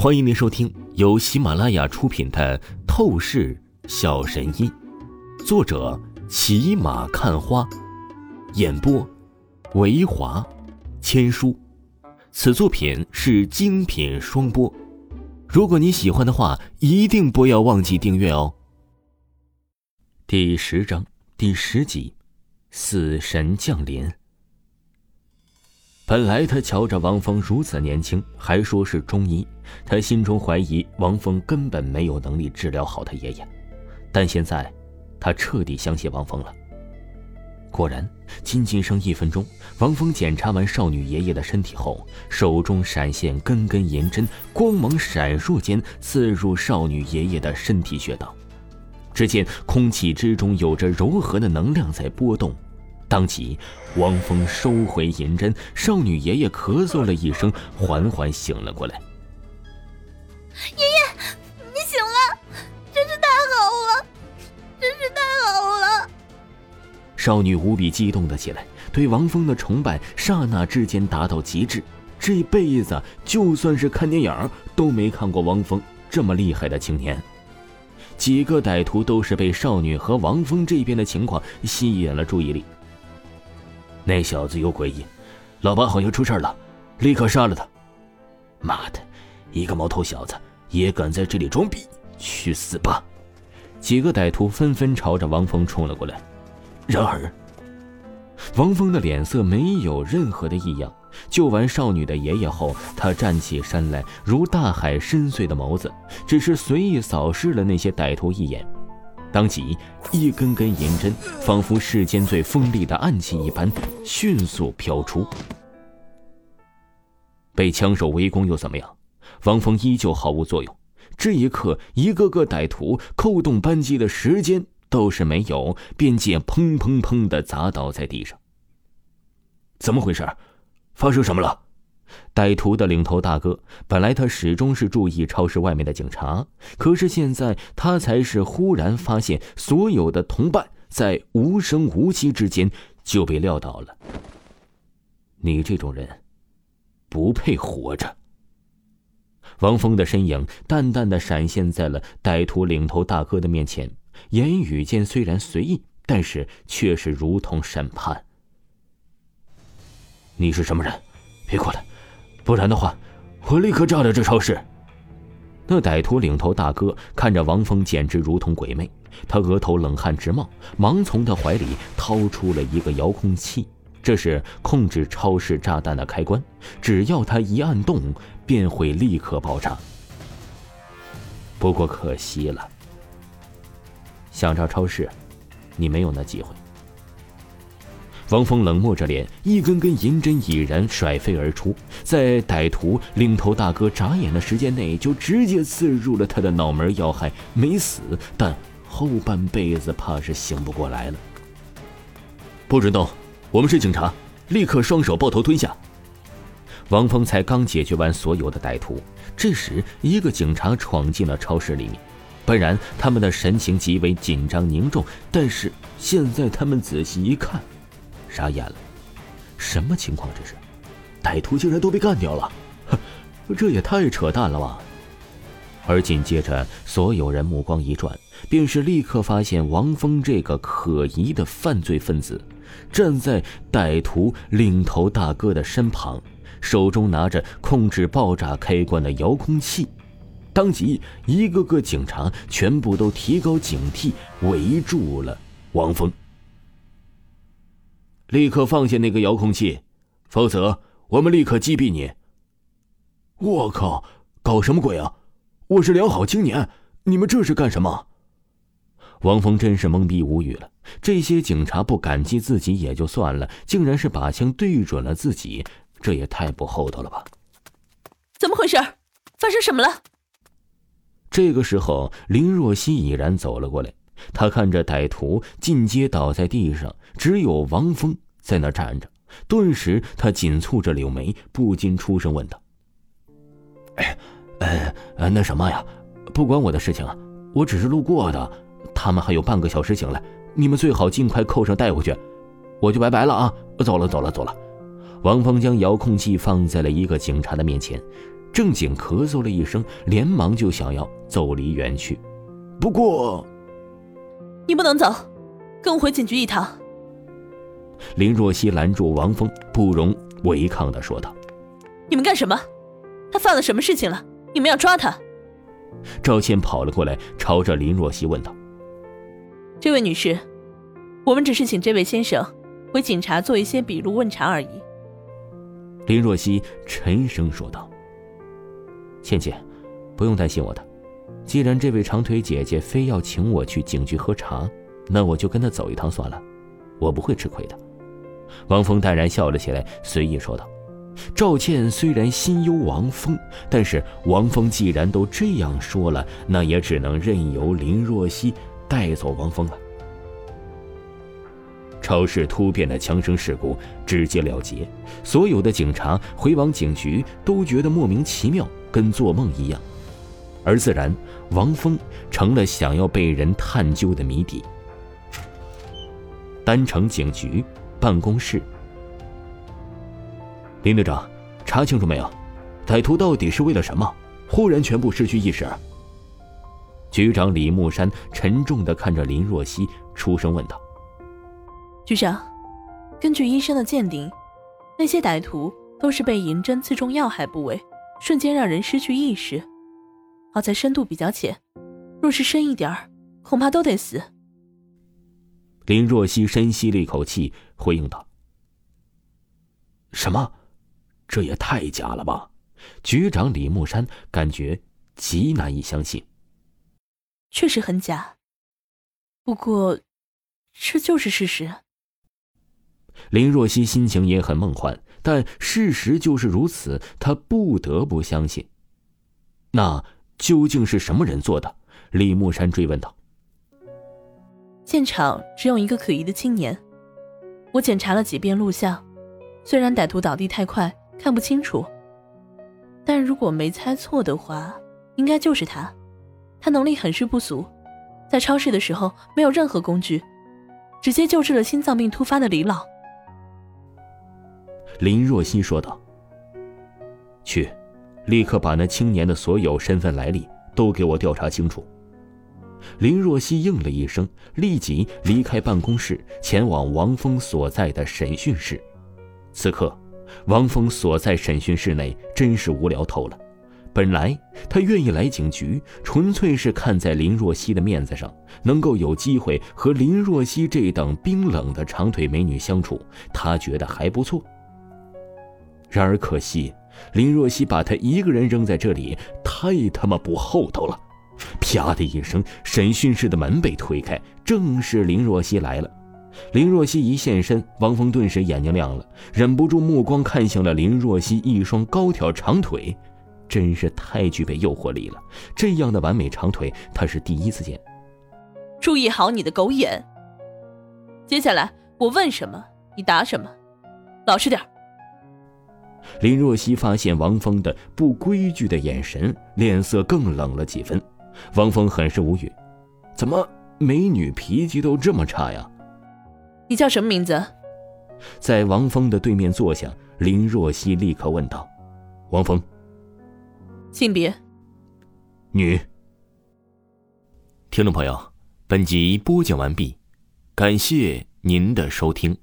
欢迎您收听由喜马拉雅出品的《透视小神医》，作者骑马看花，演播维华千书。此作品是精品双播。如果你喜欢的话，一定不要忘记订阅哦。第十章第十集，死神降临。本来他瞧着王峰如此年轻，还说是中医，他心中怀疑王峰根本没有能力治疗好他爷爷。但现在，他彻底相信王峰了。果然，仅仅剩一分钟，王峰检查完少女爷爷的身体后，手中闪现根根银针，光芒闪烁间刺入少女爷爷的身体穴道。只见空气之中有着柔和的能量在波动。当即，王峰收回银针，少女爷爷咳嗽了一声，缓缓醒了过来。爷爷，你醒了，真是太好了，真是太好了！少女无比激动的起来，对王峰的崇拜刹那之间达到极致。这辈子就算是看电影都没看过王峰这么厉害的青年。几个歹徒都是被少女和王峰这边的情况吸引了注意力。那小子有诡异，老八好像出事了，立刻杀了他！妈的，一个毛头小子也敢在这里装逼，去死吧！几个歹徒纷纷朝着王峰冲了过来。然而，王峰的脸色没有任何的异样。救完少女的爷爷后，他站起身来，如大海深邃的眸子，只是随意扫视了那些歹徒一眼。当即，一根根银针仿佛世间最锋利的暗器一般，迅速飘出。被枪手围攻又怎么样？王峰依旧毫无作用。这一刻，一个个歹徒扣动扳机的时间倒是没有，便见砰砰砰的砸倒在地上。怎么回事？发生什么了？歹徒的领头大哥，本来他始终是注意超市外面的警察，可是现在他才是忽然发现，所有的同伴在无声无息之间就被撂倒了。你这种人，不配活着。王峰的身影淡淡的闪现在了歹徒领头大哥的面前，言语间虽然随意，但是却是如同审判。你是什么人？别过来！不然的话，我立刻炸了这超市。那歹徒领头大哥看着王峰，简直如同鬼魅。他额头冷汗直冒，忙从他怀里掏出了一个遥控器，这是控制超市炸弹的开关，只要他一按动，便会立刻爆炸。不过可惜了，想炸超市，你没有那机会。王峰冷漠着脸，一根根银针已然甩飞而出，在歹徒领头大哥眨眼的时间内，就直接刺入了他的脑门要害。没死，但后半辈子怕是醒不过来了。不准动！我们是警察，立刻双手抱头蹲下。王峰才刚解决完所有的歹徒，这时一个警察闯进了超市里面，本然他们的神情极为紧张凝重，但是现在他们仔细一看。傻眼了，什么情况？这是，歹徒竟然都被干掉了，这也太扯淡了吧！而紧接着，所有人目光一转，便是立刻发现王峰这个可疑的犯罪分子，站在歹徒领头大哥的身旁，手中拿着控制爆炸开关的遥控器。当即，一个个警察全部都提高警惕，围住了王峰。立刻放下那个遥控器，否则我们立刻击毙你！我靠，搞什么鬼啊！我是良好青年，你们这是干什么？王峰真是懵逼无语了。这些警察不感激自己也就算了，竟然是把枪对准了自己，这也太不厚道了吧！怎么回事？发生什么了？这个时候，林若曦已然走了过来。他看着歹徒进阶倒在地上，只有王峰在那站着。顿时，他紧蹙着柳眉，不禁出声问道：“哎，呃，那什么呀？不关我的事情啊，我只是路过的。他们还有半个小时醒来，你们最好尽快扣上带回去。我就拜拜了啊！走了，走了，走了。”王峰将遥控器放在了一个警察的面前，正经咳嗽了一声，连忙就想要走离远去。不过，你不能走，跟我回警局一趟。林若曦拦住王峰，不容违抗的说道：“你们干什么？他犯了什么事情了？你们要抓他？”赵倩跑了过来，朝着林若曦问道：“这位女士，我们只是请这位先生回警察做一些笔录问查而已。”林若曦沉声说道：“倩倩，不用担心我的。既然这位长腿姐姐非要请我去警局喝茶，那我就跟她走一趟算了，我不会吃亏的。”王峰淡然笑了起来，随意说道：“赵倩虽然心忧王峰，但是王峰既然都这样说了，那也只能任由林若曦带走王峰了。”超市突变的枪声事故直截了结，所有的警察回往警局都觉得莫名其妙，跟做梦一样。而自然，王峰成了想要被人探究的谜底。单城警局。办公室，林队长，查清楚没有？歹徒到底是为了什么？忽然全部失去意识。局长李木山沉重的看着林若曦，出声问道：“局长，根据医生的鉴定，那些歹徒都是被银针刺中要害部位，瞬间让人失去意识。好在深度比较浅，若是深一点儿，恐怕都得死。”林若曦深吸了一口气，回应道：“什么？这也太假了吧！”局长李木山感觉极难以相信。确实很假，不过这就是事实。林若曦心情也很梦幻，但事实就是如此，她不得不相信。那究竟是什么人做的？李木山追问道。现场只有一个可疑的青年，我检查了几遍录像，虽然歹徒倒地太快看不清楚，但如果没猜错的话，应该就是他。他能力很是不俗，在超市的时候没有任何工具，直接救治了心脏病突发的李老。林若曦说道：“去，立刻把那青年的所有身份来历都给我调查清楚。”林若曦应了一声，立即离开办公室，前往王峰所在的审讯室。此刻，王峰所在审讯室内真是无聊透了。本来他愿意来警局，纯粹是看在林若曦的面子上，能够有机会和林若曦这等冰冷的长腿美女相处，他觉得还不错。然而可惜，林若曦把他一个人扔在这里，太他妈不厚道了。啪的一声，审讯室的门被推开，正是林若曦来了。林若曦一现身，王峰顿时眼睛亮了，忍不住目光看向了林若曦一双高挑长腿，真是太具备诱惑力了。这样的完美长腿，他是第一次见。注意好你的狗眼。接下来我问什么，你答什么，老实点林若曦发现王峰的不规矩的眼神，脸色更冷了几分。王峰很是无语，怎么美女脾气都这么差呀？你叫什么名字？在王峰的对面坐下，林若曦立刻问道：“王峰，性别？女。”听众朋友，本集播讲完毕，感谢您的收听。